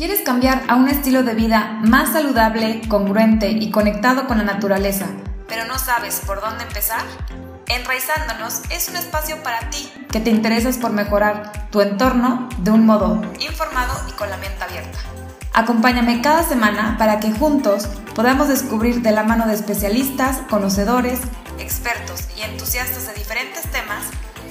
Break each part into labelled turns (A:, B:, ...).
A: ¿Quieres cambiar a un estilo de vida más saludable, congruente y conectado con la naturaleza, pero no sabes por dónde empezar? Enraizándonos es un espacio para ti que te interesas por mejorar tu entorno de un modo informado y con la mente abierta. Acompáñame cada semana para que juntos podamos descubrir de la mano de especialistas, conocedores, expertos y entusiastas de diferentes temas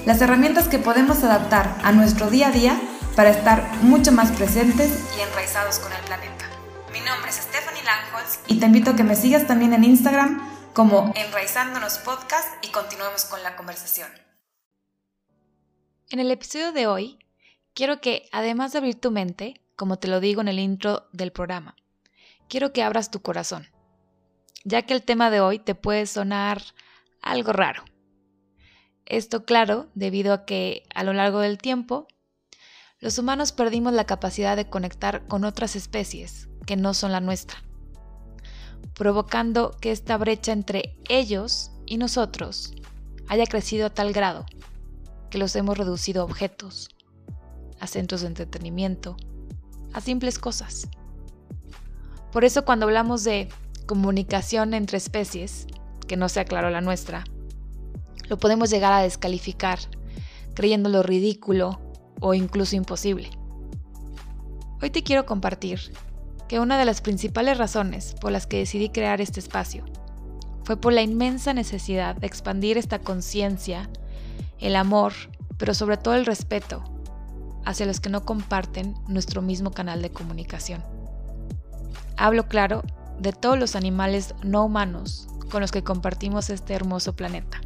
A: las herramientas que podemos adaptar a nuestro día a día para estar mucho más presentes y enraizados con el planeta. Mi nombre es Stephanie Langholz y te invito a que me sigas también en Instagram como Enraizándonos Podcast y continuemos con la conversación.
B: En el episodio de hoy, quiero que, además de abrir tu mente, como te lo digo en el intro del programa, quiero que abras tu corazón, ya que el tema de hoy te puede sonar algo raro. Esto claro, debido a que a lo largo del tiempo los humanos perdimos la capacidad de conectar con otras especies que no son la nuestra, provocando que esta brecha entre ellos y nosotros haya crecido a tal grado que los hemos reducido a objetos, a centros de entretenimiento, a simples cosas. Por eso cuando hablamos de comunicación entre especies, que no sea claro la nuestra, lo podemos llegar a descalificar, creyéndolo ridículo o incluso imposible. Hoy te quiero compartir que una de las principales razones por las que decidí crear este espacio fue por la inmensa necesidad de expandir esta conciencia, el amor, pero sobre todo el respeto hacia los que no comparten nuestro mismo canal de comunicación. Hablo claro de todos los animales no humanos con los que compartimos este hermoso planeta.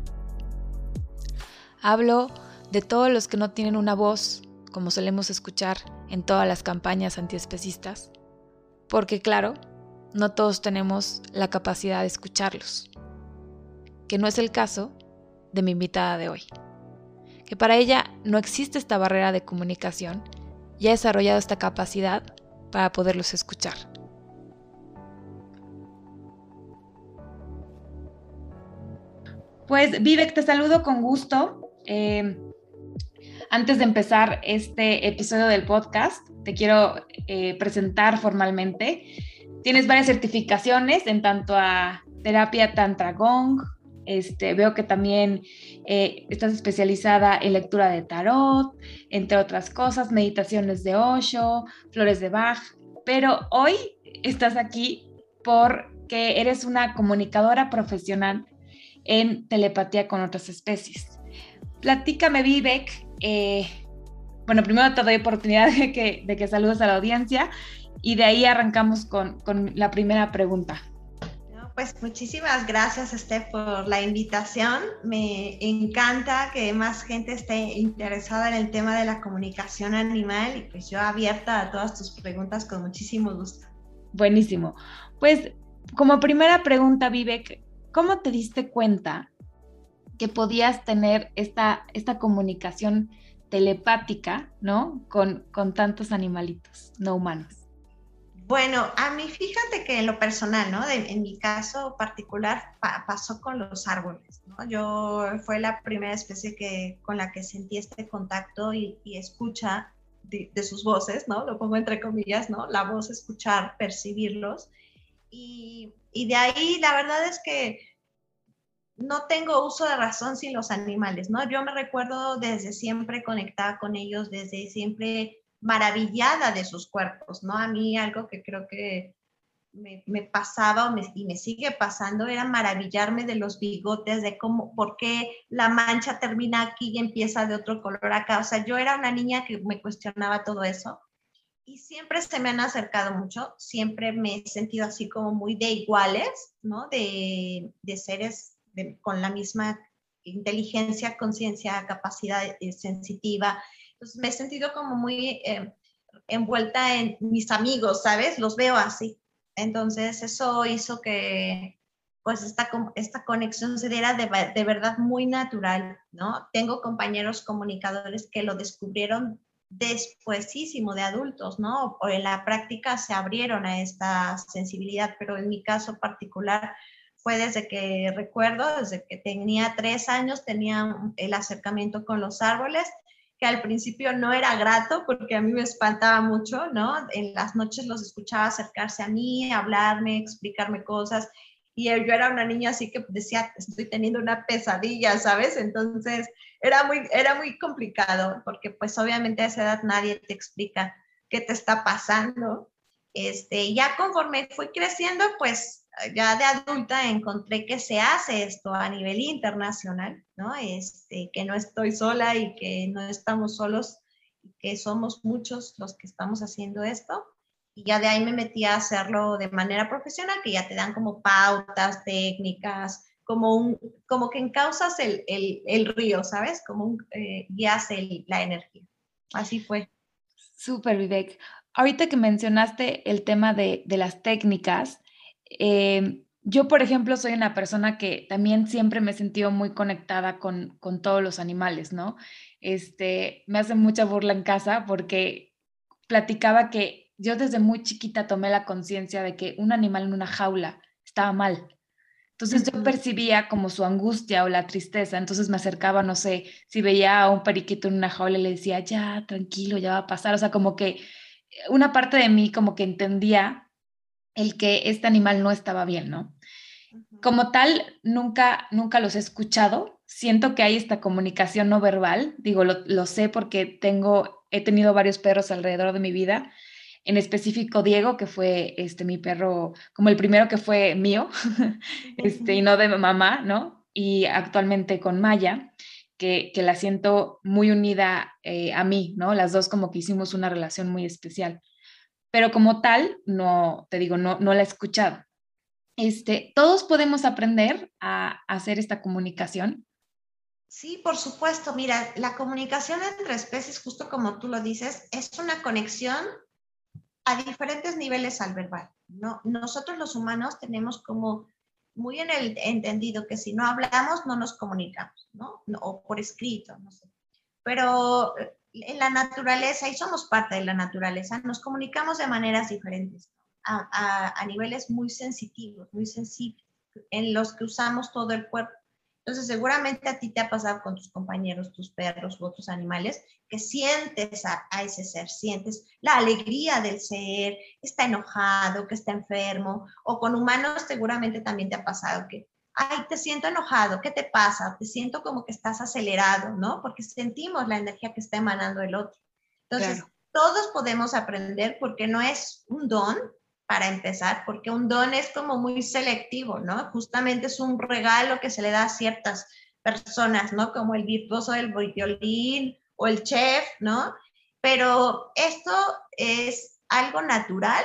B: Hablo de todos los que no tienen una voz, como solemos escuchar en todas las campañas antiespecistas, porque claro, no todos tenemos la capacidad de escucharlos, que no es el caso de mi invitada de hoy, que para ella no existe esta barrera de comunicación y ha desarrollado esta capacidad para poderlos escuchar.
A: Pues Vivek, te saludo con gusto. Eh, antes de empezar este episodio del podcast, te quiero eh, presentar formalmente. Tienes varias certificaciones en tanto a terapia Tantra Gong. Este, veo que también eh, estás especializada en lectura de tarot, entre otras cosas, meditaciones de Osho, flores de Bach. Pero hoy estás aquí porque eres una comunicadora profesional en telepatía con otras especies. Platícame, Vivek, eh, bueno, primero te doy oportunidad de que, de que saludes a la audiencia y de ahí arrancamos con, con la primera pregunta.
C: pues muchísimas gracias, Steph, por la invitación. Me encanta que más gente esté interesada en el tema de la comunicación animal y pues yo abierta a todas tus preguntas con muchísimo gusto.
A: Buenísimo. Pues como primera pregunta, Vivek, ¿cómo te diste cuenta que podías tener esta, esta comunicación telepática, ¿no? Con, con tantos animalitos no humanos.
C: Bueno, a mí fíjate que en lo personal, ¿no? en mi caso particular pasó con los árboles, ¿no? Yo fue la primera especie que, con la que sentí este contacto y, escucha de, de, sus voces, ¿no? Lo pongo entre comillas, ¿no? La voz, escuchar, percibirlos. Y, y de ahí la verdad es que no tengo uso de razón sin los animales, ¿no? Yo me recuerdo desde siempre conectada con ellos, desde siempre maravillada de sus cuerpos, ¿no? A mí algo que creo que me, pasaba y me sigue pasando era maravillarme de los bigotes, de cómo, por qué la mancha termina aquí y empieza de otro color acá. O sea, yo era una niña que me cuestionaba todo eso y siempre se me han acercado mucho, siempre me he sentido así como muy de iguales, ¿no? De, de seres con la misma inteligencia, conciencia, capacidad eh, sensitiva. Entonces me he sentido como muy eh, envuelta en mis amigos, ¿sabes? Los veo así. Entonces eso hizo que pues esta, esta conexión se diera de, de verdad muy natural, ¿no? Tengo compañeros comunicadores que lo descubrieron despuésísimo de adultos, ¿no? O en la práctica se abrieron a esta sensibilidad, pero en mi caso particular desde que recuerdo, desde que tenía tres años, tenía el acercamiento con los árboles que al principio no era grato porque a mí me espantaba mucho, ¿no? En las noches los escuchaba acercarse a mí, hablarme, explicarme cosas. Y yo era una niña así que decía, estoy teniendo una pesadilla, ¿sabes? Entonces era muy, era muy complicado porque pues obviamente a esa edad nadie te explica qué te está pasando. Este, ya conforme fui creciendo, pues ya de adulta encontré que se hace esto a nivel internacional, ¿no? Este, que no estoy sola y que no estamos solos, que somos muchos los que estamos haciendo esto. Y ya de ahí me metí a hacerlo de manera profesional, que ya te dan como pautas, técnicas, como, un, como que encausas el, el, el río, ¿sabes? Como un, eh, guías la energía. Así fue.
A: Súper, Vivek. Ahorita que mencionaste el tema de, de las técnicas, eh, yo, por ejemplo, soy una persona que también siempre me he sentido muy conectada con, con todos los animales, ¿no? Este, me hace mucha burla en casa porque platicaba que yo desde muy chiquita tomé la conciencia de que un animal en una jaula estaba mal. Entonces yo percibía como su angustia o la tristeza, entonces me acercaba, no sé, si veía a un periquito en una jaula y le decía, ya, tranquilo, ya va a pasar, o sea, como que una parte de mí como que entendía el que este animal no estaba bien, ¿no? Como tal, nunca, nunca los he escuchado. Siento que hay esta comunicación no verbal. Digo, lo, sé porque tengo, he tenido varios perros alrededor de mi vida. En específico, Diego, que fue este, mi perro, como el primero que fue mío, este, y no de mamá, ¿no? Y actualmente con Maya, que, que la siento muy unida eh, a mí, ¿no? Las dos como que hicimos una relación muy especial pero como tal, no, te digo, no, no la he escuchado. Este, ¿Todos podemos aprender a, hacer esta comunicación?
C: Sí, por supuesto. Mira, la comunicación entre especies, justo como tú lo dices, es una conexión a diferentes niveles al verbal. ¿no? Nosotros los humanos tenemos como muy en el entendido que si no hablamos, no nos comunicamos, ¿no? O por escrito, no sé. Pero en la naturaleza, y somos parte de la naturaleza, nos comunicamos de maneras diferentes, a, niveles muy sensitivos, muy sensibles, en los que usamos todo el cuerpo. Entonces, seguramente a ti te ha pasado con tus compañeros, tus perros u otros animales, que sientes a, a, ese ser, sientes la alegría del ser, está enojado, que está enfermo, o con humanos seguramente también te ha pasado que ay, te siento enojado, ¿qué te pasa? Te siento como que estás acelerado, ¿no? Porque sentimos la energía que está emanando el otro. Entonces, todos podemos aprender porque no es un don, para empezar, porque un don es como muy selectivo, ¿no? Justamente es un regalo que se le da a ciertas personas, ¿no? Como el virtuoso del violín o el chef, ¿no? Pero esto es algo natural,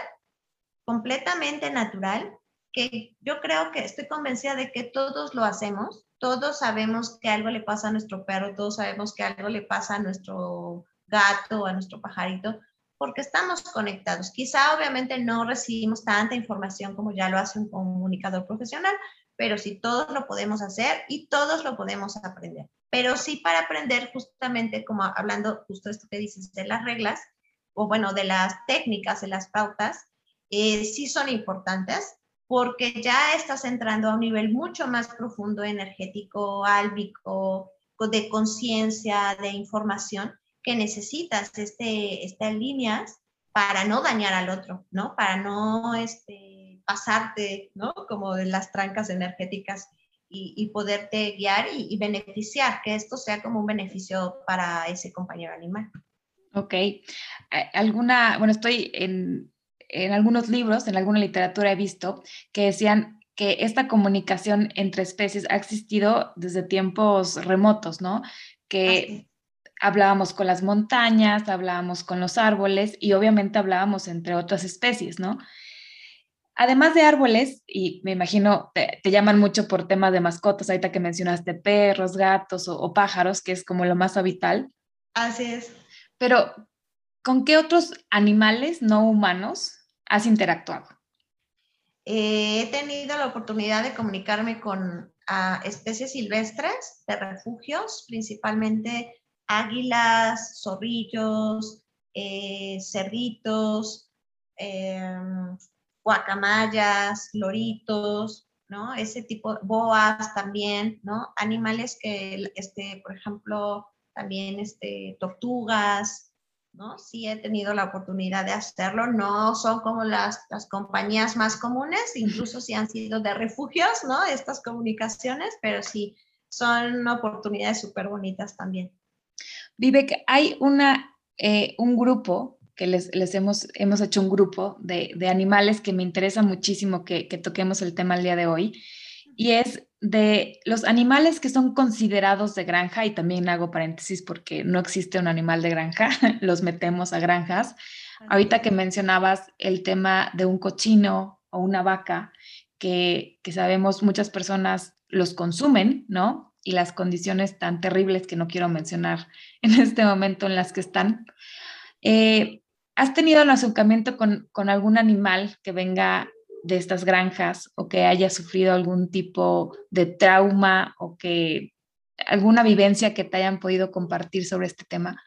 C: completamente natural, que yo creo que estoy convencida de que todos lo hacemos, todos sabemos que algo le pasa a nuestro perro, todos sabemos que algo le pasa a nuestro gato, a nuestro pajarito, porque estamos conectados. Quizá obviamente no recibimos tanta información como ya lo hace un comunicador profesional, pero sí todos lo podemos hacer y todos lo podemos aprender. Pero sí para aprender justamente, como hablando justo esto que dices de las reglas, o bueno, de las técnicas, de las pautas, eh, sí son importantes porque ya estás entrando a un nivel mucho más profundo, energético, álbico, de conciencia, de información, que necesitas este, estas líneas para no dañar al otro, ¿no? Para no este, pasarte, ¿no? Como de las trancas energéticas y, poderte guiar y, y, beneficiar, que esto sea como un beneficio para ese compañero animal.
A: Ok. ¿Alguna, bueno, estoy en, en algunos libros, en alguna literatura he visto que decían que esta comunicación entre especies ha existido desde tiempos remotos, ¿no? Que hablábamos con las montañas, hablábamos con los árboles y obviamente hablábamos entre otras especies, ¿no? Además de árboles, y me imagino te, llaman mucho por tema de mascotas, ahorita que mencionaste perros, gatos o, o pájaros, que es como lo más habitual.
C: Así es.
A: Pero, ¿con qué otros animales no humanos has interactuado?
C: Eh, he tenido la oportunidad de comunicarme con especies silvestres de refugios, principalmente águilas, zorrillos, eh, cerditos, em, guacamayas, loritos, ¿no? Ese tipo, boas también, ¿no? Animales que, este, por ejemplo, También este, tortugas, ¿no? Sí he tenido la oportunidad de hacerlo. No son como las, las compañías más comunes, incluso si han sido de refugios, ¿no? Estas comunicaciones, pero sí son oportunidades súper bonitas también.
A: Vivek, hay una, eh, un grupo que les, les, hemos, hemos hecho un grupo de, de animales que me interesa muchísimo que, que, toquemos el tema el día de hoy, y es de los animales que son considerados de granja, y también hago paréntesis porque no existe un animal de granja, los metemos a granjas. Ahorita que mencionabas el tema de un cochino o una vaca, que, que sabemos muchas personas los consumen, ¿no? Y las condiciones tan terribles que no quiero mencionar en este momento en las que están. Eh, ¿Has tenido un acercamiento con, con algún animal que venga de estas granjas o que haya sufrido algún tipo de trauma o que alguna vivencia que te hayan podido compartir sobre este tema?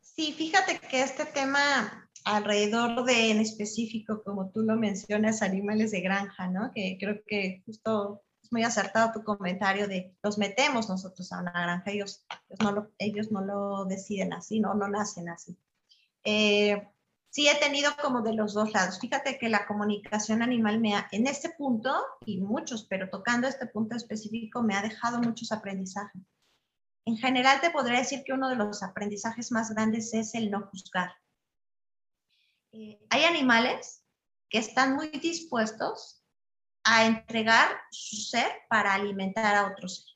C: Sí, fíjate que este tema alrededor de en específico, como tú lo mencionas, animales de granja, ¿no? Que creo que justo es muy acertado tu comentario de los metemos nosotros a una granja, ellos, ellos, no, lo, ellos no lo deciden así, no, no nacen así. Eh, sí he tenido como de los dos lados. Fíjate que la comunicación animal me ha, en este punto, y muchos, pero tocando este punto específico, me ha dejado muchos aprendizajes. En general te podría decir que uno de los aprendizajes más grandes es el no juzgar. Eh, hay animales que están muy dispuestos a entregar su ser para alimentar a otro ser.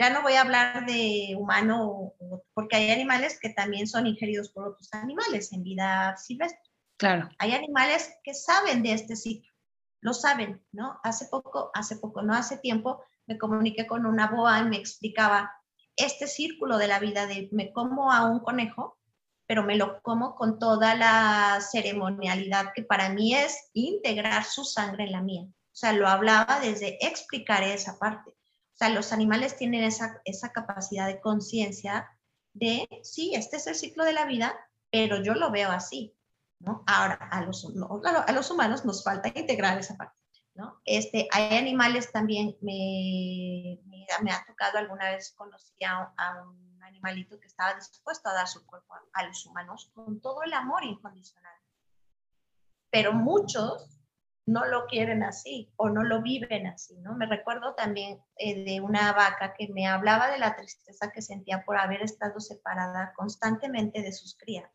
C: Ya no voy a hablar de humano, porque hay animales que también son ingeridos por otros animales en vida silvestre.
A: Claro.
C: Hay animales que saben de este ciclo, lo saben, ¿no? Hace poco, hace poco, no hace tiempo, me comuniqué con una boa y me explicaba este círculo de la vida de me como a un conejo, pero me lo como con toda la ceremonialidad que para mí es integrar su sangre en la mía. O sea, lo hablaba desde explicar esa parte sea, los animales tienen esa, esa capacidad de conciencia de, sí, este es el ciclo de la vida, pero yo lo veo así, ¿no? Ahora, a los, a los humanos nos falta integrar esa parte, ¿no? Este, hay animales también, me, me, ha tocado alguna vez, conocí a, un animalito que estaba dispuesto a dar su cuerpo a los humanos con todo el amor incondicional. Pero muchos no lo quieren así o no lo viven así, ¿no? Me recuerdo también eh, de una vaca que me hablaba de la tristeza que sentía por haber estado separada constantemente de sus crías.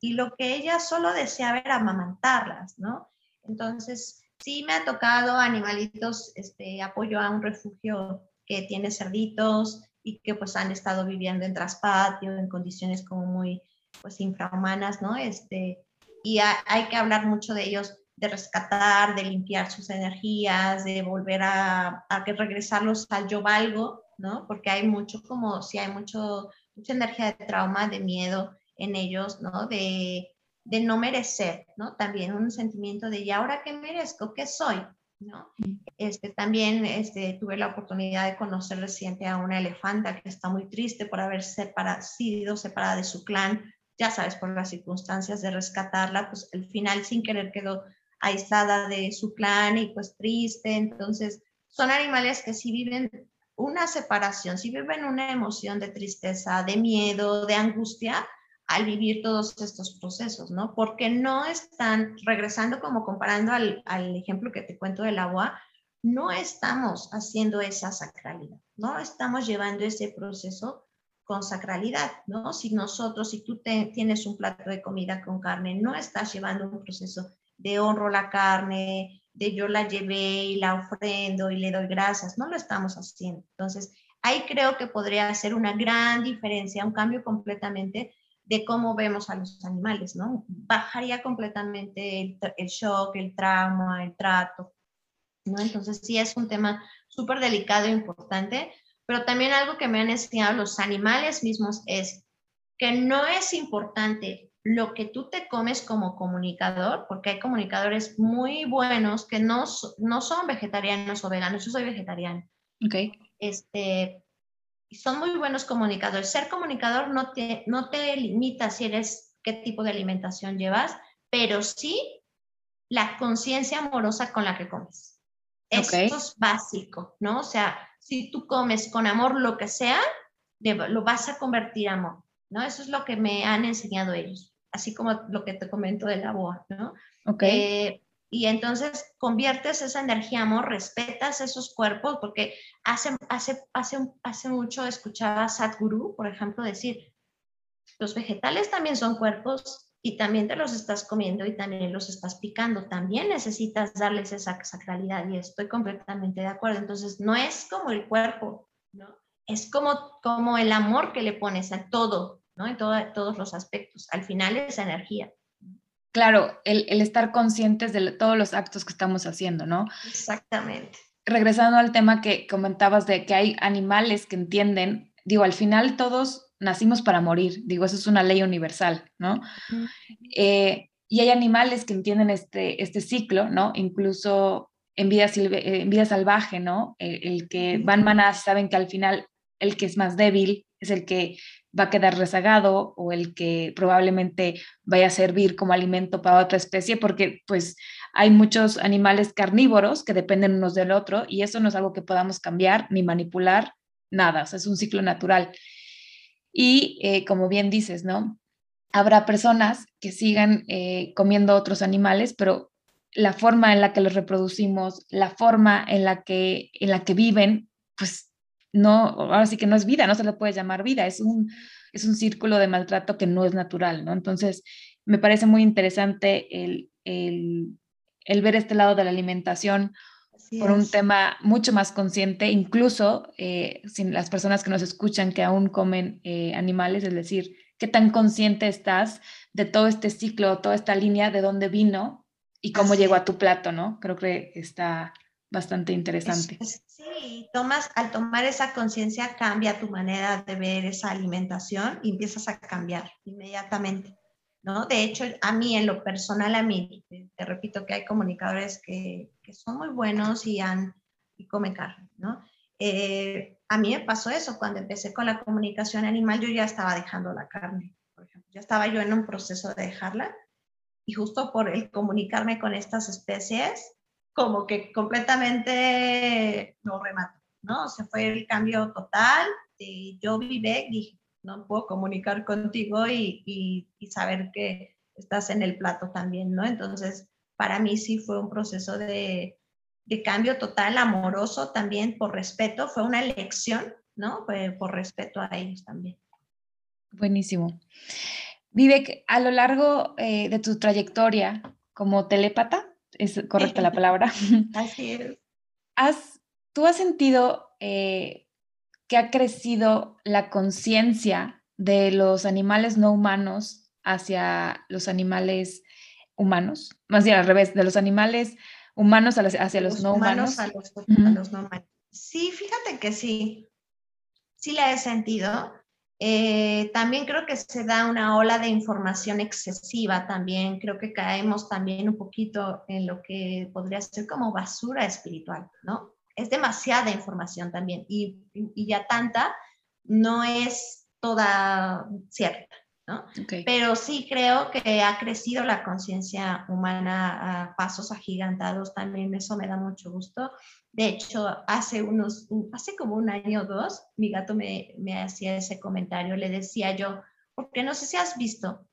C: Y lo que ella solo deseaba era amamantarlas, ¿no? Entonces, sí me ha tocado animalitos, este, apoyo a un refugio que tiene cerditos y que pues han estado viviendo en traspatio, en condiciones como muy, pues, infrahumanas, ¿no? Este, y hay que hablar mucho de ellos de rescatar, de limpiar sus energías, de volver a, a regresarlos al yo valgo, ¿no? Porque hay mucho como, si hay mucho, mucha energía de trauma, de miedo en ellos, ¿no? De, de no merecer, ¿no? También un sentimiento de, ¿y ahora qué merezco? ¿Qué soy? ¿no? Este, también este, tuve la oportunidad de conocer reciente a una elefanta que está muy triste por haber sido separada de su clan, ya sabes, por las circunstancias de rescatarla, pues al final sin querer quedó aislada de su clan y pues triste. Entonces, son animales que sí viven una separación, sí viven una emoción de tristeza, de miedo, de angustia al vivir todos estos procesos, ¿no? Porque no están, regresando como comparando al, al ejemplo que te cuento del agua, no estamos haciendo esa sacralidad, no estamos llevando ese proceso con sacralidad, ¿no? Si nosotros, si tú tienes un plato de comida con carne, no estás llevando un proceso de honro la carne, de yo la llevé y la ofrendo y le doy gracias. No lo estamos haciendo. Entonces, ahí creo que podría hacer una gran diferencia, un cambio completamente de cómo vemos a los animales, ¿no? Bajaría completamente el, shock, el trauma, el trato, ¿no? Entonces, sí es un tema súper delicado e importante, pero también algo que me han enseñado los animales mismos es que no es importante lo que tú te comes como comunicador, porque hay comunicadores muy buenos que no, no son vegetarianos o veganos, yo soy vegetariana.
A: Ok.
C: Este, son muy buenos comunicadores. Ser comunicador no te, no te limita si eres, qué tipo de alimentación llevas, pero sí la conciencia amorosa con la que comes. Eso es básico, ¿no? O sea, si tú comes con amor lo que sea, lo vas a convertir a amor, ¿no? Eso es lo que me han enseñado ellos, así como lo que te comento de la boa, ¿no?
A: Ok.
C: Eh, y entonces conviertes esa energía amor, respetas esos cuerpos, porque hace, hace, hace, hace mucho escuchaba a Sadhguru, por ejemplo, decir, los vegetales también son cuerpos y también te los estás comiendo y también los estás picando. También necesitas darles esa sacralidad y estoy completamente de acuerdo. Entonces, no es como el cuerpo, ¿no? Es como, como el amor que le pones a todo, ¿no? En todos los aspectos. Al final es energía
A: claro, el, estar conscientes de todos los actos que estamos haciendo, ¿no?
C: Exactamente.
A: Regresando al tema que comentabas de que hay animales que entienden, digo, al final todos nacimos para morir, digo, eso es una ley universal, ¿no? Eh, y hay animales que entienden este, este ciclo, ¿no? Incluso en vida, en vida salvaje, ¿no? El, que van manas saben que al final el que es más débil es el que va a quedar rezagado o el que probablemente vaya a servir como alimento para otra especie, porque pues hay muchos animales carnívoros que dependen unos del otro y eso no es algo que podamos cambiar ni manipular, nada, es un ciclo natural. Y eh, como bien dices, ¿no? Habrá personas que sigan eh, comiendo otros animales, pero la forma en la que los reproducimos, la forma en la que, en la que viven, pues no, ahora sí que no es vida, no se le puede llamar vida, es un, es un círculo de maltrato que no es natural, ¿no? Entonces, me parece muy interesante el, ver este lado de la alimentación por un tema mucho más consciente, incluso eh, sin las personas que nos escuchan que aún comen eh, animales, es decir, qué tan consciente estás de todo este ciclo, toda esta línea, de dónde vino y cómo llegó a tu plato, ¿no? Creo que está, bastante interesante.
C: sí, tomas, al tomar esa conciencia cambia tu manera de ver esa alimentación y empiezas a cambiar inmediatamente, ¿no? De hecho, a mí en lo personal, a mí, te repito que hay comunicadores que, que son muy buenos y, han, y comen carne, ¿no? Eh, a mí me pasó eso, cuando empecé con la comunicación animal, yo ya estaba dejando la carne, por ejemplo, ya estaba yo en un proceso de dejarla y justo por el comunicarme con estas especies, como que completamente no remató, ¿no? Se fue el cambio total. Y yo vive, dije, no puedo comunicar contigo y, y, saber que estás en el plato también, ¿no? Entonces, para mí sí fue un proceso de, de cambio total, amoroso también, por respeto, fue una elección, ¿no? por respeto a ellos también.
A: Buenísimo. Vivek, a lo largo eh, de tu trayectoria como telépata, es correcta la palabra.
C: Así es.
A: ¿Has, ¿Tú has sentido eh, que ha crecido la conciencia de los animales no humanos hacia los animales humanos? Más bien al revés, de los animales humanos hacia los, no humanos.
C: A los, a los no humanos. Sí, fíjate que sí. Sí la he sentido. Eh, también creo que se da una ola de información excesiva también. Creo que caemos también un poquito en lo que podría ser como basura espiritual, ¿no? Es demasiada información también y, y ya tanta no es toda cierta, ¿no? Pero sí creo que ha crecido la conciencia humana a pasos agigantados, también eso me da mucho gusto. De hecho, hace unos, hace como un año o dos, mi gato me, me hacía ese comentario, le decía yo, porque no sé si has visto,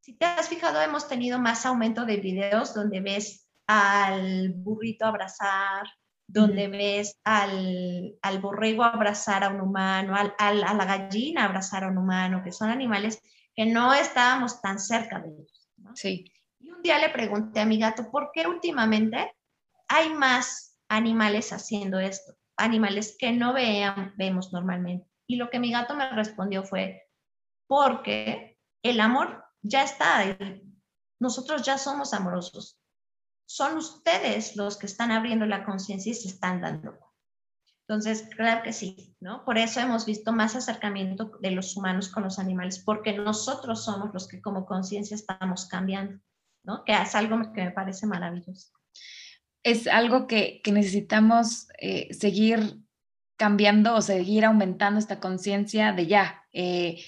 C: si te has fijado, hemos tenido más aumento de videos donde ves al burrito abrazar, donde ves al, al, borrego abrazar a un humano, al, al, a la gallina abrazar a un humano, que son animales que no estábamos tan cerca de ellos.
A: Sí.
C: Y un día le pregunté a mi gato, ¿por qué últimamente hay más animales haciendo esto, animales que no vean, vemos normalmente. Y lo que mi gato me respondió fue, porque el amor ya está, ahí. nosotros ya somos amorosos. Son ustedes los que están abriendo la conciencia y se están dando. Entonces, claro que sí, ¿no? Por eso hemos visto más acercamiento de los humanos con los animales, porque nosotros somos los que como conciencia estamos cambiando, ¿no? Que es algo que me parece maravilloso
A: es algo que, necesitamos eh, seguir cambiando o seguir aumentando esta conciencia de ya. Eh,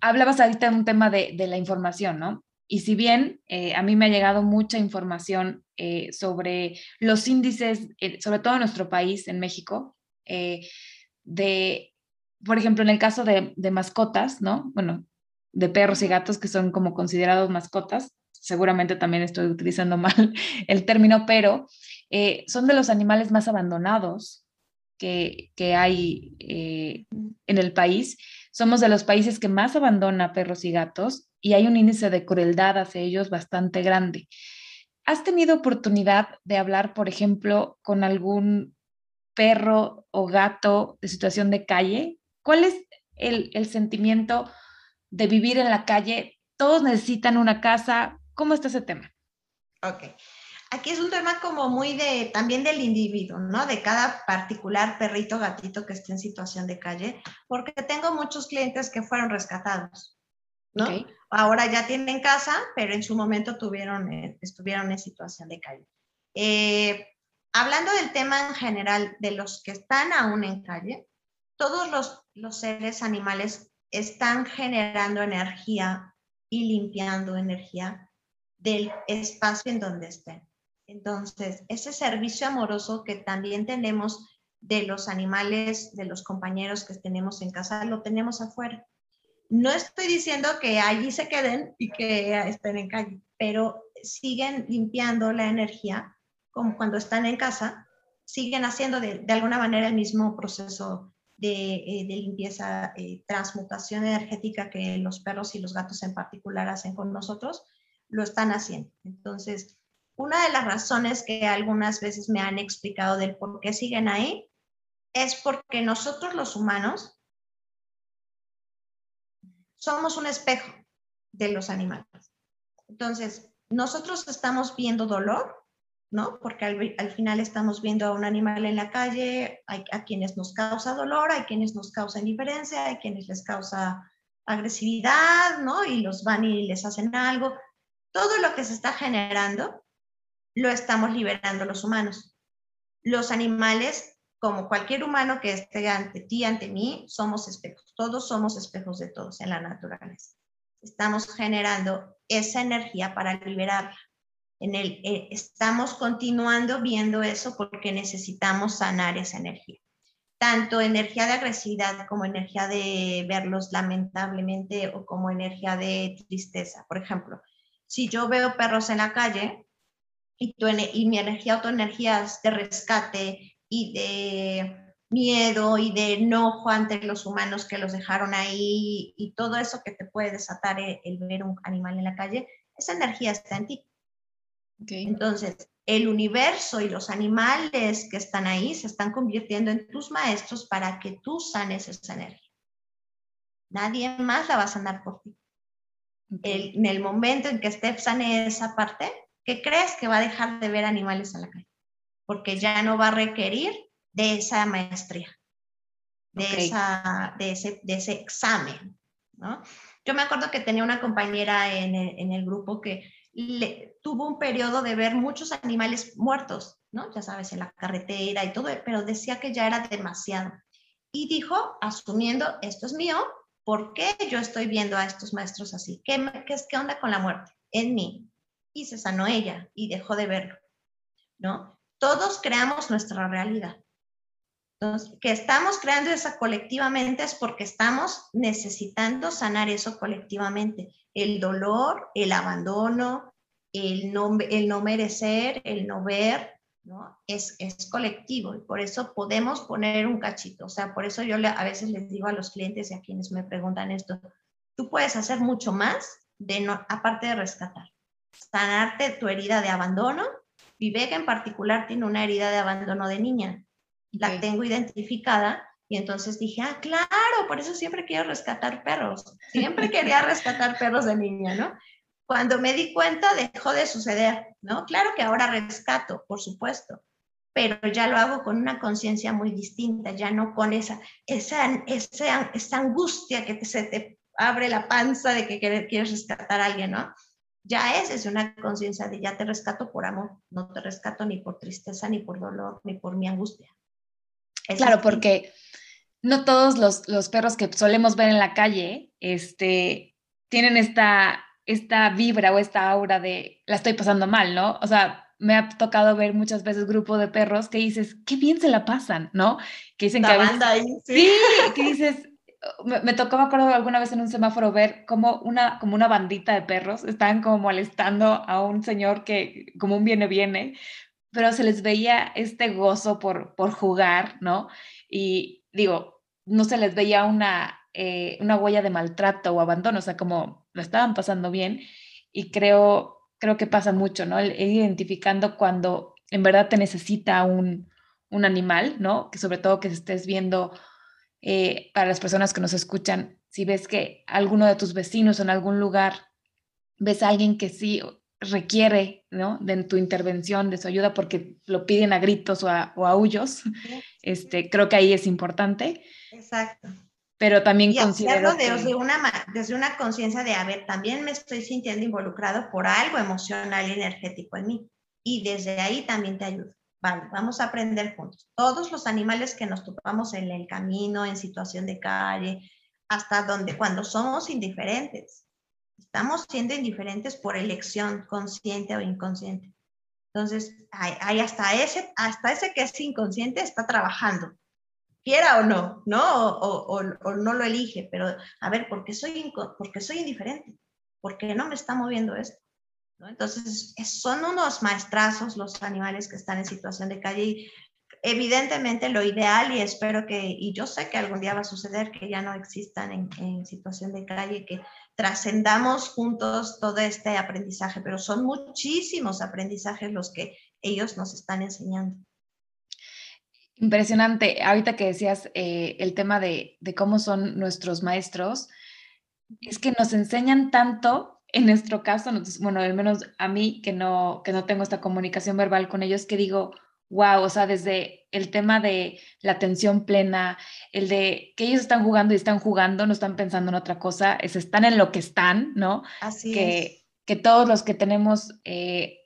A: hablabas ahorita de un tema de, la información, ¿no? Y si bien eh, a mí me ha llegado mucha información sobre los índices, sobre todo en nuestro país, en México, de por ejemplo, en el caso de, de mascotas, ¿no? Bueno, de perros y gatos que son como considerados mascotas, seguramente también estoy utilizando mal el término, pero eh, son de los animales más abandonados que, que hay eh, en el país. Somos de los países que más abandona perros y gatos y hay un índice de crueldad hacia ellos bastante grande. ¿Has tenido oportunidad de hablar, por ejemplo, con algún perro o gato de situación de calle? ¿Cuál es el, sentimiento de vivir en la calle? Todos necesitan una casa. ¿Cómo está ese tema?
C: Ok. Aquí es un tema como muy de también del individuo, ¿no? De cada particular perrito, gatito que esté en situación de calle, porque tengo muchos clientes que fueron rescatados, ¿no? Ahora ya tienen casa, pero en su momento tuvieron, eh, estuvieron en situación de calle. Eh, hablando del tema en general de los que están aún en calle, todos los, los seres animales están generando energía y limpiando energía del espacio en donde estén. Entonces, ese servicio amoroso que también tenemos de los animales, de los compañeros que tenemos en casa, lo tenemos afuera. No estoy diciendo que allí se queden y que estén en calle, pero siguen limpiando la energía como cuando están en casa, siguen haciendo de, alguna manera el mismo proceso de, eh, limpieza, eh, transmutación energética que los perros y los gatos en particular hacen con nosotros, lo están haciendo. Entonces, una de las razones que algunas veces me han explicado del por qué siguen ahí es porque nosotros los humanos somos un espejo de los animales. Entonces, nosotros estamos viendo dolor, ¿no? Porque al, final estamos viendo a un animal en la calle, hay a quienes nos causa dolor, hay quienes nos causa indiferencia, hay quienes les causa agresividad, ¿no? Y los van y les hacen algo. Todo lo que se está generando lo estamos liberando los humanos. Los animales, como cualquier humano que esté ante ti, ante mí, somos espejos. Todos somos espejos de todos en la naturaleza. Estamos generando esa energía para liberarla. En el, eh, estamos continuando viendo eso porque necesitamos sanar esa energía. Tanto energía de agresividad como energía de verlos lamentablemente o como energía de tristeza. Por ejemplo, si yo veo perros en la calle, y, tu, y mi energía, autoenergías de rescate y de miedo y de enojo ante los humanos que los dejaron ahí y todo eso que te puede desatar el, ver un animal en la calle, esa energía está en ti. Entonces, el universo y los animales que están ahí se están convirtiendo en tus maestros para que tú sanes esa energía. Nadie más la va a sanar por ti. en el momento en que Steph sane esa parte, ¿qué crees que va a dejar de ver animales en la calle? Porque ya no va a requerir de esa maestría, de, esa, de, ese, de ese examen, ¿no? Yo me acuerdo que tenía una compañera en el, en el grupo que le, tuvo un periodo de ver muchos animales muertos, ¿no? Ya sabes, en la carretera y todo, pero decía que ya era demasiado. Y dijo, asumiendo, esto es mío, ¿por qué yo estoy viendo a estos maestros así? ¿Qué, qué, qué onda con la muerte? En mí y se sanó ella y dejó de verlo, ¿no? Todos creamos nuestra realidad. Entonces, que estamos creando esa colectivamente es porque estamos necesitando sanar eso colectivamente. El dolor, el abandono, el no, merecer, el no ver, ¿no? Es, es colectivo y por eso podemos poner un cachito. O sea, por eso yo a veces les digo a los clientes y a quienes me preguntan esto, tú puedes hacer mucho más de no, aparte de rescatar sanarte tu herida de abandono. Viveka en particular tiene una herida de abandono de niña. La tengo identificada y entonces dije, ah, claro, por eso siempre quiero rescatar perros. Siempre quería rescatar perros de niña, ¿no? Cuando me di cuenta dejó de suceder, ¿no? Claro que ahora rescato, por supuesto, pero ya lo hago con una conciencia muy distinta, ya no con esa, esa, esa, esa angustia que se te abre la panza de que quieres rescatar a alguien, ¿no? Ya es, es una conciencia de ya te rescato por amor, no te rescato ni por tristeza, ni por dolor, ni por mi angustia.
A: claro, porque no todos los, los, perros que solemos ver en la calle este, tienen esta, esta vibra o esta aura de la estoy pasando mal, ¿no? O sea, me ha tocado ver muchas veces grupos de perros que dices, qué bien se la pasan, ¿no? Que dicen que a veces,
C: ahí,
A: sí. sí, que dices, me, tocó, me acuerdo alguna vez en un semáforo ver como una, como una bandita de perros estaban como molestando a un señor que como un viene viene, pero se les veía este gozo por, por jugar, ¿no? Y digo, no se les veía una, eh, una huella de maltrato o abandono, o sea, como lo estaban pasando bien y creo, creo que pasa mucho, ¿no? El, identificando cuando en verdad te necesita un, un animal, ¿no? Que sobre todo que estés viendo eh, para las personas que nos escuchan, si ves que alguno de tus vecinos en algún lugar ves a alguien que sí requiere ¿no? de tu intervención, de su ayuda, porque lo piden a gritos o a, o aullos, este, creo que ahí es importante.
C: Exacto.
A: Pero también
C: y considero desde, una, desde una conciencia de, a ver, también me estoy sintiendo involucrado por algo emocional y energético en mí. Y desde ahí también te ayudo. Vale, vamos a aprender juntos. Todos los animales que nos topamos en el camino, en situación de calle, hasta donde cuando somos indiferentes, estamos siendo indiferentes por elección consciente o inconsciente. Entonces, hay, hasta, ese, hasta ese que es inconsciente está trabajando, quiera o no, ¿no? O, no lo elige, pero a ver, ¿por qué soy, porque soy indiferente? ¿Por qué no me está moviendo esto? Entonces, son unos maestrazos los animales que están en situación de calle y evidentemente lo ideal y espero que, y yo sé que algún día va a suceder que ya no existan en, en situación de calle, que trascendamos juntos todo este aprendizaje, pero son muchísimos aprendizajes los que ellos nos están enseñando.
A: Impresionante. Ahorita que decías eh, el tema de, de cómo son nuestros maestros, es que nos enseñan tanto en nuestro caso, bueno, al menos a mí que no, que no tengo esta comunicación verbal con ellos, que digo, wow, o sea, desde el tema de la atención plena, el de que ellos están jugando y están jugando, no están pensando en otra cosa, es, están en lo que están, ¿no?
C: Así
A: que,
C: es.
A: Que todos los que tenemos eh,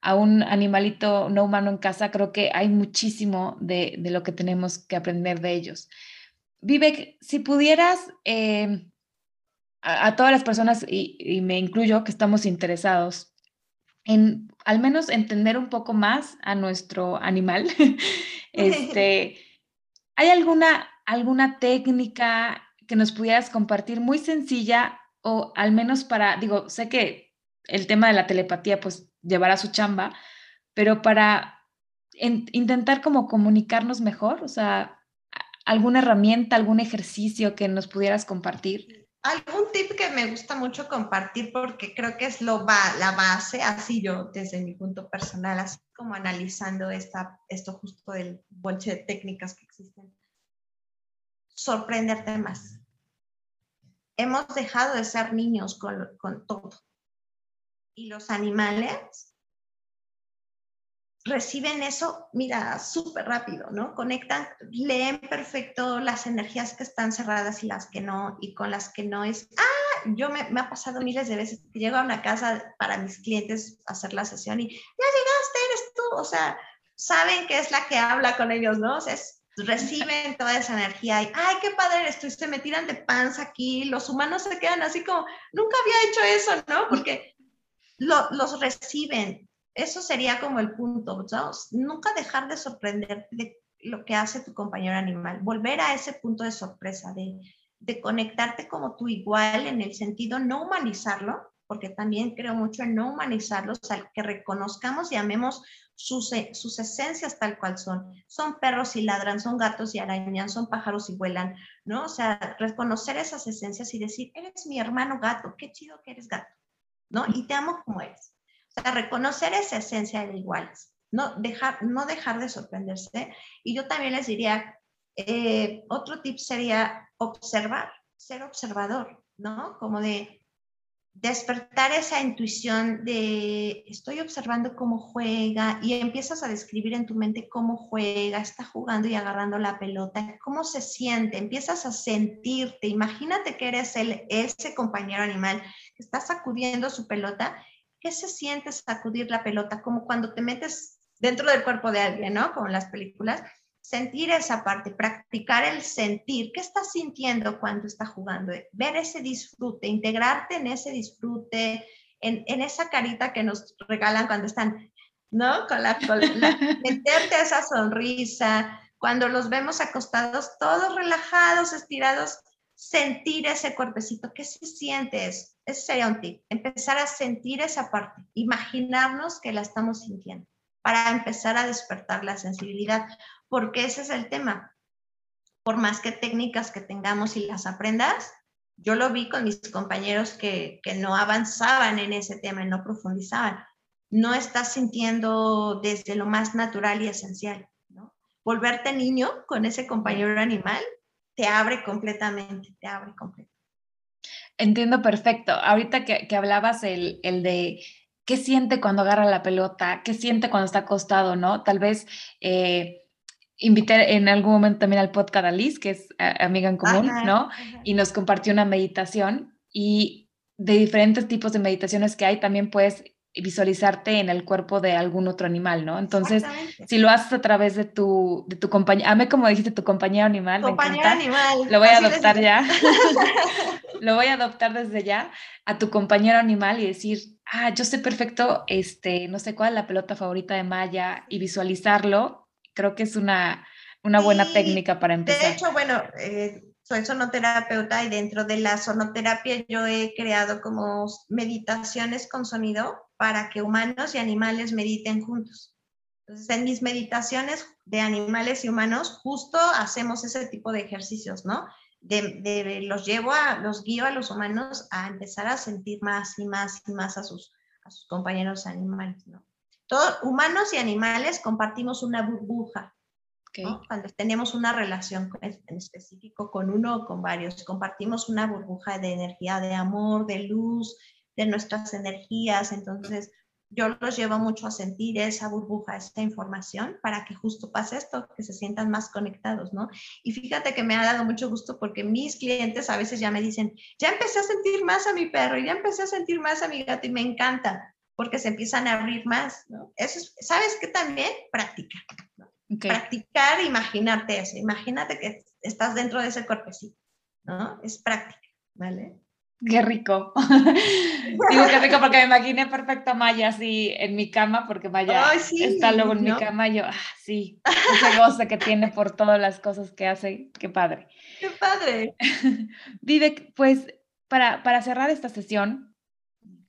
A: a un animalito no humano en casa, creo que hay muchísimo de, de lo que tenemos que aprender de ellos. Vivek, si pudieras... Eh, a, todas las personas, y, me incluyo, que estamos interesados en al menos entender un poco más a nuestro animal. este, ¿Hay alguna, alguna técnica que nos pudieras compartir muy sencilla o al menos para, digo, sé que el tema de la telepatía pues llevará su chamba, pero para intentar como comunicarnos mejor, o sea, alguna herramienta, algún ejercicio que nos pudieras compartir?
C: Algún tip que me gusta mucho compartir porque creo que es lo va, la base, así yo desde mi punto personal, así como analizando esta, esto justo del bolche de técnicas que existen. Sorprenderte más. Hemos dejado de ser niños con, con todo. Y los animales reciben eso, mira, súper rápido, ¿no? Conectan, leen perfecto las energías que están cerradas y las que no, y con las que no es, ah, yo me, me ha pasado miles de veces que llego a una casa para mis clientes a hacer la sesión y ya llegaste, eres tú, o sea, saben que es la que habla con ellos, ¿no? O sea, reciben toda esa energía y, ay, qué padre esto, y se me tiran de panza aquí, los humanos se quedan así como, nunca había hecho eso, ¿no? Porque los reciben, eso sería como el punto, Nunca dejar de sorprenderte de lo que hace tu compañero animal, volver a ese punto de sorpresa, de, de conectarte como tu igual en el sentido no humanizarlo, porque también creo mucho en no humanizarlos, al que reconozcamos y amemos sus, e, sus esencias tal cual son. Son perros y ladran, son gatos y arañan, son pájaros y vuelan, ¿no? O sea, reconocer esas esencias y decir, eres mi hermano gato, qué chido que eres gato, ¿no? Y te amo como eres. O sea, reconocer esa esencia de iguales, no dejar, no dejar de sorprenderse. Y yo también les diría, eh, otro tip sería observar, ser observador, ¿no? Como de despertar esa intuición de estoy observando cómo juega y empiezas a describir en tu mente cómo juega, está jugando y agarrando la pelota, cómo se siente, empiezas a sentirte, imagínate que eres el, ese compañero animal que está sacudiendo su pelota ¿Qué se siente sacudir la pelota? Como cuando te metes dentro del cuerpo de alguien, ¿no? Como en las películas. Sentir esa parte, practicar el sentir. ¿Qué estás sintiendo cuando está jugando? Ver ese disfrute, integrarte en ese disfrute, en, en esa carita que nos regalan cuando están, ¿no? Con la, con la meterte esa sonrisa, cuando los vemos acostados, todos relajados, estirados, sentir ese cuerpecito, ¿qué se siente? Ese sería un tip, empezar a sentir esa parte, imaginarnos que la estamos sintiendo para empezar a despertar la sensibilidad, porque ese es el tema. Por más que técnicas que tengamos y las aprendas, yo lo vi con mis compañeros que, que no avanzaban en ese tema y no profundizaban. No estás sintiendo desde lo más natural y esencial. Volverte niño con ese compañero animal te abre completamente, te abre completamente.
A: Entiendo perfecto. Ahorita que, que hablabas el, el, de qué siente cuando agarra la pelota, qué siente cuando está acostado, ¿no? Tal vez eh, invité en algún momento también al podcast a Liz, que es amiga en común, ¿no? Y nos compartió una meditación y de diferentes tipos de meditaciones que hay, también puedes visualizarte en el cuerpo de algún otro animal, ¿no? Entonces, si lo haces a través de tu, de tu compañía, como dijiste, tu compañero animal.
C: Compañero animal.
A: Lo voy a adoptar ya. lo voy a adoptar desde ya a tu compañero animal y decir, ah, yo sé perfecto, este, no sé cuál es la pelota favorita de Maya y visualizarlo, creo que es una, una buena técnica para empezar.
C: De hecho, bueno, eh, soy sonoterapeuta y dentro de la sonoterapia yo he creado como meditaciones con sonido para que humanos y animales mediten juntos. Entonces, en mis meditaciones de animales y humanos, justo hacemos ese tipo de ejercicios, ¿no? De, los llevo a, los guío a los humanos a empezar a sentir más y más y más a sus, a sus compañeros animales, ¿no? Todos, humanos y animales compartimos una burbuja. Cuando tenemos una relación en específico con uno o con varios, compartimos una burbuja de energía, de amor, de luz, de nuestras energías. Entonces, yo los llevo mucho a sentir esa burbuja, esa información, para que justo pase esto, que se sientan más conectados, ¿no? Y fíjate que me ha dado mucho gusto porque mis clientes a veces ya me dicen, ya empecé a sentir más a mi perro, ya empecé a sentir más a mi gato y me encanta, porque se empiezan a abrir más, ¿no? Eso es, ¿sabes qué también? Práctica, ¿no? Practicar, imaginarte eso, imagínate que estás dentro de ese cuerpecito, ¿no? Es práctica, ¿vale?
A: Qué rico. Digo qué rico porque me imaginé perfecto a Maya así en mi cama, porque Maya está luego en mi cama y yo, ah, sí, ese goce que tiene por todas las cosas que hace, qué padre.
C: Qué padre.
A: Vivek, pues para, para cerrar esta sesión,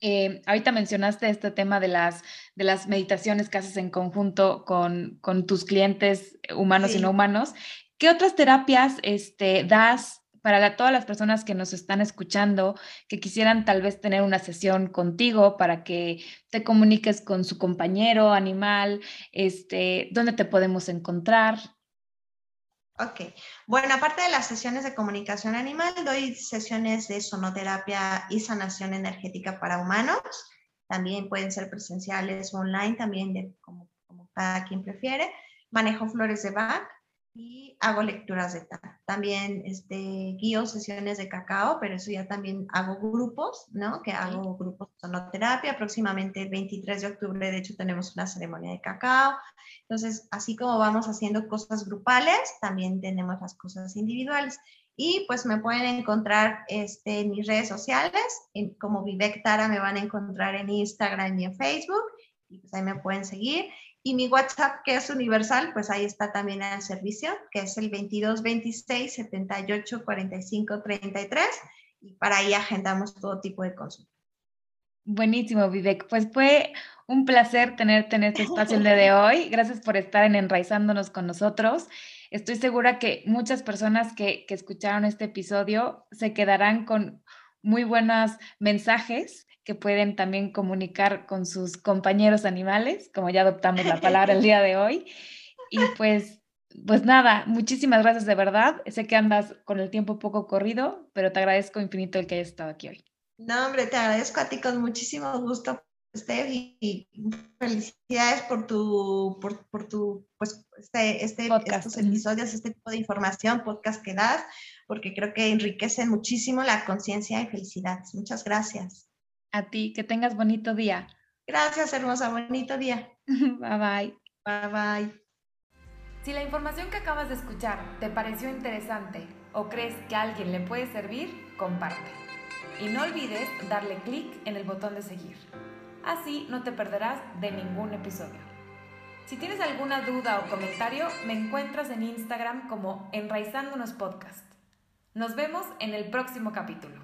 A: eh, ahorita mencionaste este tema de las, de las meditaciones que haces en conjunto con, con tus clientes humanos y no humanos. ¿Qué otras terapias este, das para todas las personas que nos están escuchando, que quisieran tal vez tener una sesión contigo para que te comuniques con su compañero animal, este, ¿dónde te podemos encontrar?
C: Ok, bueno, aparte de las sesiones de comunicación animal, doy sesiones de sonoterapia y sanación energética para humanos. También pueden ser presenciales o online, también de, como, como cada quien prefiere. Manejo flores de Bach, y hago lecturas de tal. También este, guío sesiones de cacao, pero eso ya también hago grupos, ¿no? Que hago grupos de sonoterapia. Próximamente el 23 de octubre, de hecho, tenemos una ceremonia de cacao. Entonces, así como vamos haciendo cosas grupales, también tenemos las cosas individuales. Y pues me pueden encontrar este, en mis redes sociales, en, como Vivek Tara me van a encontrar en Instagram y en Facebook, y pues ahí me pueden seguir. Y mi WhatsApp, que es universal, pues ahí está también el servicio, que es el 2226 78 45 33. Y para ahí agendamos todo tipo de consultas.
A: Buenísimo, Vivek. Pues fue un placer tenerte en este espacio el día de hoy. Gracias por estar en Enraizándonos con nosotros. Estoy segura que muchas personas que, que escucharon este episodio se quedarán con muy buenos mensajes que pueden también comunicar con sus compañeros animales, como ya adoptamos la palabra el día de hoy. Y pues, pues nada, muchísimas gracias de verdad. Sé que andas con el tiempo poco corrido, pero te agradezco infinito el que hayas estado aquí hoy.
C: No, hombre, te agradezco a ti con muchísimo gusto, Steph, y, felicidades por tu, por, por tu, pues, este, este estos episodios, este tipo de información, podcast que das, porque creo que enriquecen muchísimo la conciencia y felicidad. Muchas gracias.
A: A ti, que tengas bonito día.
C: Gracias, hermosa, bonito día.
A: bye bye.
C: Bye bye.
B: Si la información que acabas de escuchar te pareció interesante o crees que a alguien le puede servir, comparte. Y no olvides darle clic en el botón de seguir. Así no te perderás de ningún episodio. Si tienes alguna duda o comentario, me encuentras en Instagram como Enraizándonos Podcast.
A: Nos vemos en el próximo capítulo.